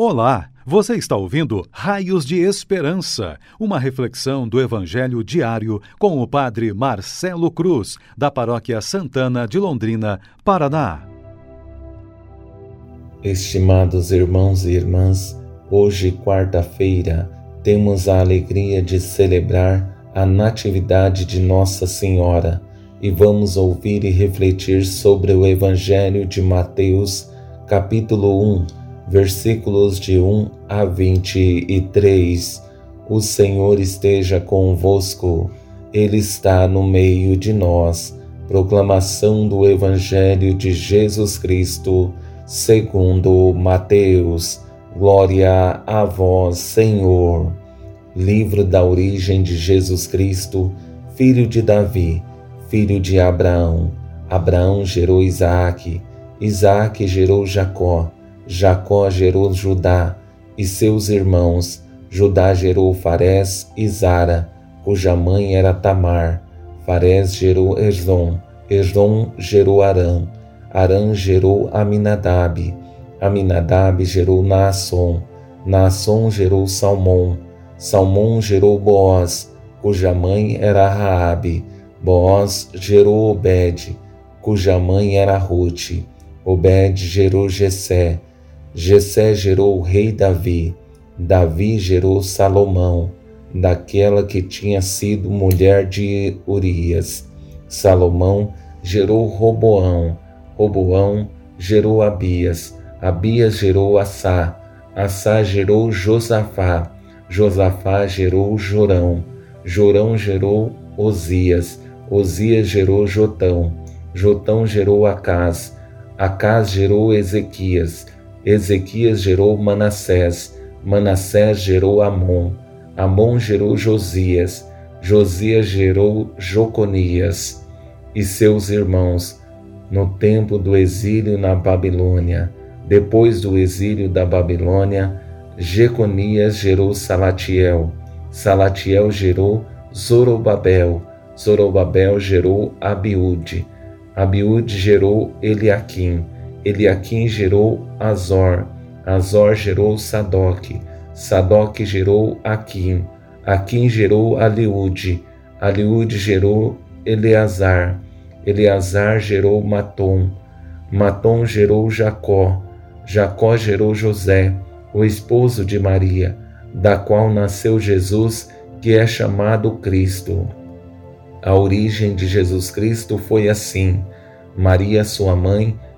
Olá, você está ouvindo Raios de Esperança, uma reflexão do Evangelho diário com o Padre Marcelo Cruz, da Paróquia Santana de Londrina, Paraná. Estimados irmãos e irmãs, hoje, quarta-feira, temos a alegria de celebrar a Natividade de Nossa Senhora e vamos ouvir e refletir sobre o Evangelho de Mateus, capítulo 1 versículos de 1 a 23. O Senhor esteja convosco, Ele está no meio de nós. Proclamação do Evangelho de Jesus Cristo, segundo Mateus. Glória a vós, Senhor. Livro da origem de Jesus Cristo, filho de Davi, filho de Abraão. Abraão gerou Isaque, Isaque gerou Jacó. Jacó gerou Judá e seus irmãos. Judá gerou Farés e Zara, cuja mãe era Tamar. Farés gerou Esrom. Esrom gerou Arã. Arã gerou Aminadab. Aminadab gerou Naasson. Naasson gerou Salmão. Salmão gerou Boaz, cuja mãe era Raabe. Boaz gerou Obed, cuja mãe era Ruth. Obed gerou Jessé. Jessé gerou o rei Davi, Davi gerou Salomão, daquela que tinha sido mulher de Urias. Salomão gerou Roboão, Roboão gerou Abias, Abias gerou Assá, Assá gerou Josafá, Josafá gerou Jorão, Jorão gerou Osias, Osias gerou Jotão, Jotão gerou Acás, Acás gerou Ezequias, Ezequias gerou Manassés, Manassés gerou Amon, Amon gerou Josias, Josias gerou Joconias e seus irmãos no tempo do exílio na Babilônia. Depois do exílio da Babilônia, Jeconias gerou Salatiel, Salatiel gerou Zorobabel, Zorobabel gerou Abiúde, Abiúde gerou Eliaquim, Eliaquim gerou Azor, Azor gerou Sadoc, Sadoc gerou Aquim, Aquim gerou Aliúde, Aliúde gerou Eleazar, Eleazar gerou Matom, Matom gerou Jacó, Jacó gerou José, o esposo de Maria, da qual nasceu Jesus, que é chamado Cristo. A origem de Jesus Cristo foi assim: Maria, sua mãe,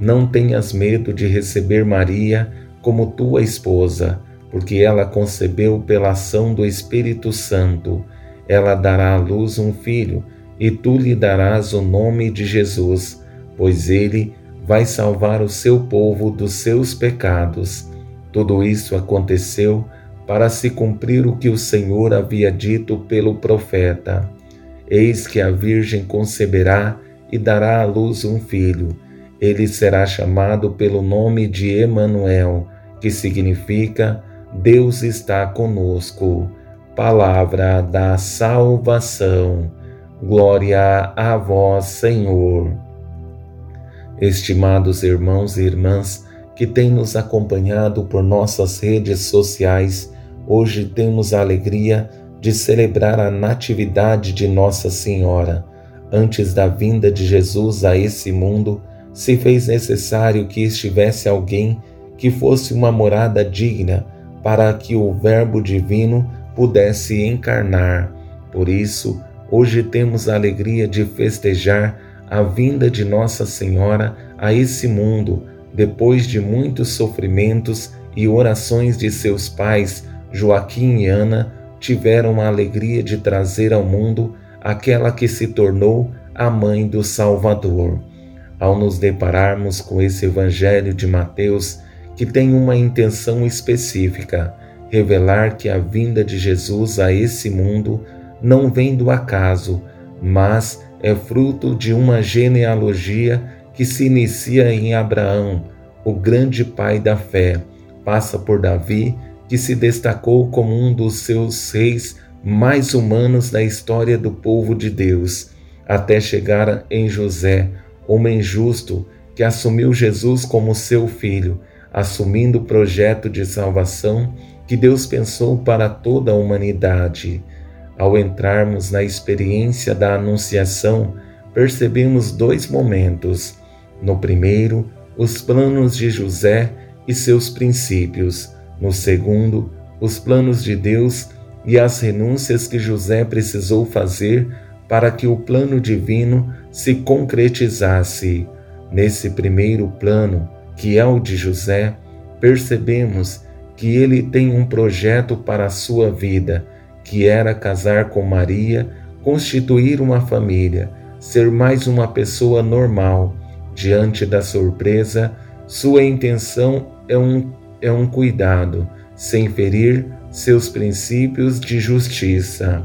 não tenhas medo de receber Maria como tua esposa, porque ela concebeu pela ação do Espírito Santo. Ela dará à luz um filho, e tu lhe darás o nome de Jesus, pois ele vai salvar o seu povo dos seus pecados. Tudo isso aconteceu para se cumprir o que o Senhor havia dito pelo profeta: Eis que a Virgem conceberá e dará à luz um filho ele será chamado pelo nome de Emanuel, que significa Deus está conosco. Palavra da salvação. Glória a vós, Senhor. Estimados irmãos e irmãs que têm nos acompanhado por nossas redes sociais, hoje temos a alegria de celebrar a Natividade de Nossa Senhora. Antes da vinda de Jesus a esse mundo, se fez necessário que estivesse alguém que fosse uma morada digna para que o Verbo divino pudesse encarnar. Por isso, hoje temos a alegria de festejar a vinda de Nossa Senhora a esse mundo, depois de muitos sofrimentos e orações de seus pais, Joaquim e Ana, tiveram a alegria de trazer ao mundo aquela que se tornou a mãe do Salvador ao nos depararmos com esse Evangelho de Mateus, que tem uma intenção específica, revelar que a vinda de Jesus a esse mundo não vem do acaso, mas é fruto de uma genealogia que se inicia em Abraão, o grande pai da fé, passa por Davi, que se destacou como um dos seus reis mais humanos da história do povo de Deus, até chegar em José, homem justo que assumiu Jesus como seu filho, assumindo o projeto de salvação que Deus pensou para toda a humanidade. Ao entrarmos na experiência da Anunciação, percebemos dois momentos. No primeiro, os planos de José e seus princípios. No segundo, os planos de Deus e as renúncias que José precisou fazer para que o plano divino se concretizasse. Nesse primeiro plano, que é o de José, percebemos que ele tem um projeto para a sua vida, que era casar com Maria, constituir uma família, ser mais uma pessoa normal. Diante da surpresa, sua intenção é um, é um cuidado, sem ferir seus princípios de justiça.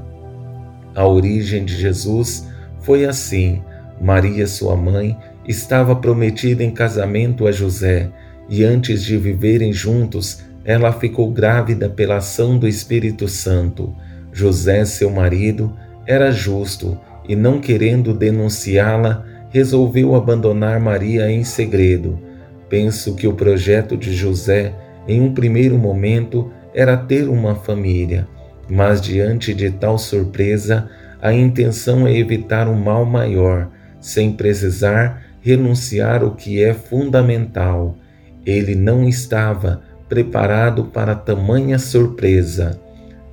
A origem de Jesus foi assim: Maria, sua mãe, estava prometida em casamento a José, e antes de viverem juntos, ela ficou grávida pela ação do Espírito Santo. José, seu marido, era justo e, não querendo denunciá-la, resolveu abandonar Maria em segredo. Penso que o projeto de José, em um primeiro momento, era ter uma família, mas diante de tal surpresa, a intenção é evitar um mal maior, sem precisar renunciar o que é fundamental. Ele não estava preparado para tamanha surpresa.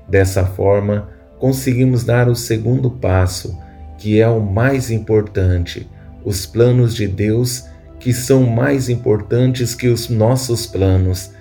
Dessa forma, conseguimos dar o segundo passo, que é o mais importante, os planos de Deus, que são mais importantes que os nossos planos.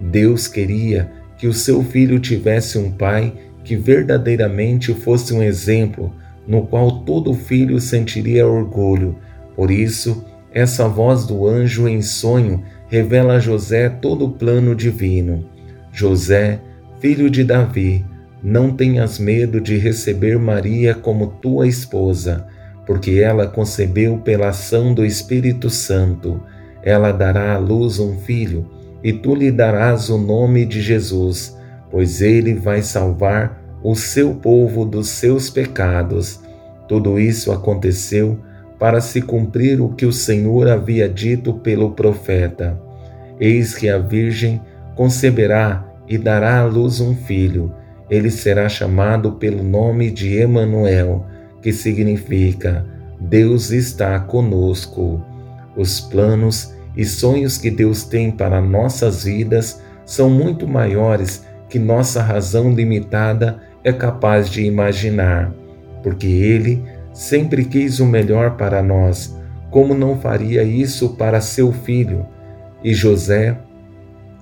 Deus queria que o seu filho tivesse um pai que verdadeiramente fosse um exemplo no qual todo filho sentiria orgulho por isso, essa voz do anjo em sonho revela a José todo o plano divino. José, filho de Davi, não tenhas medo de receber Maria como tua esposa, porque ela concebeu pela ação do Espírito Santo. Ela dará à luz um filho, e tu lhe darás o nome de Jesus, pois ele vai salvar o seu povo dos seus pecados. Tudo isso aconteceu para se cumprir o que o Senhor havia dito pelo profeta: Eis que a Virgem conceberá e dará à luz um filho. Ele será chamado pelo nome de Emanuel, que significa Deus está conosco. Os planos e sonhos que Deus tem para nossas vidas são muito maiores que nossa razão limitada é capaz de imaginar, porque Ele sempre quis o melhor para nós, como não faria isso para seu filho? E José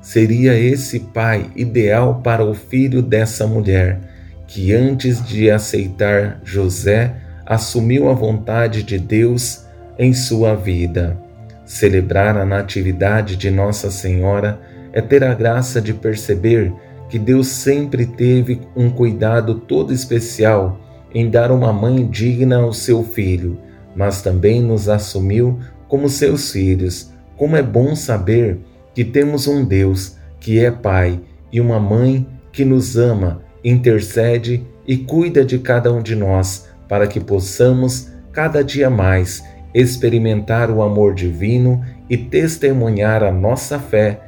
seria esse pai ideal para o filho dessa mulher, que antes de aceitar José, assumiu a vontade de Deus em sua vida. Celebrar a Natividade de Nossa Senhora é ter a graça de perceber que Deus sempre teve um cuidado todo especial em dar uma mãe digna ao seu filho, mas também nos assumiu como seus filhos. Como é bom saber que temos um Deus que é Pai e uma mãe que nos ama, intercede e cuida de cada um de nós, para que possamos cada dia mais experimentar o amor divino e testemunhar a nossa fé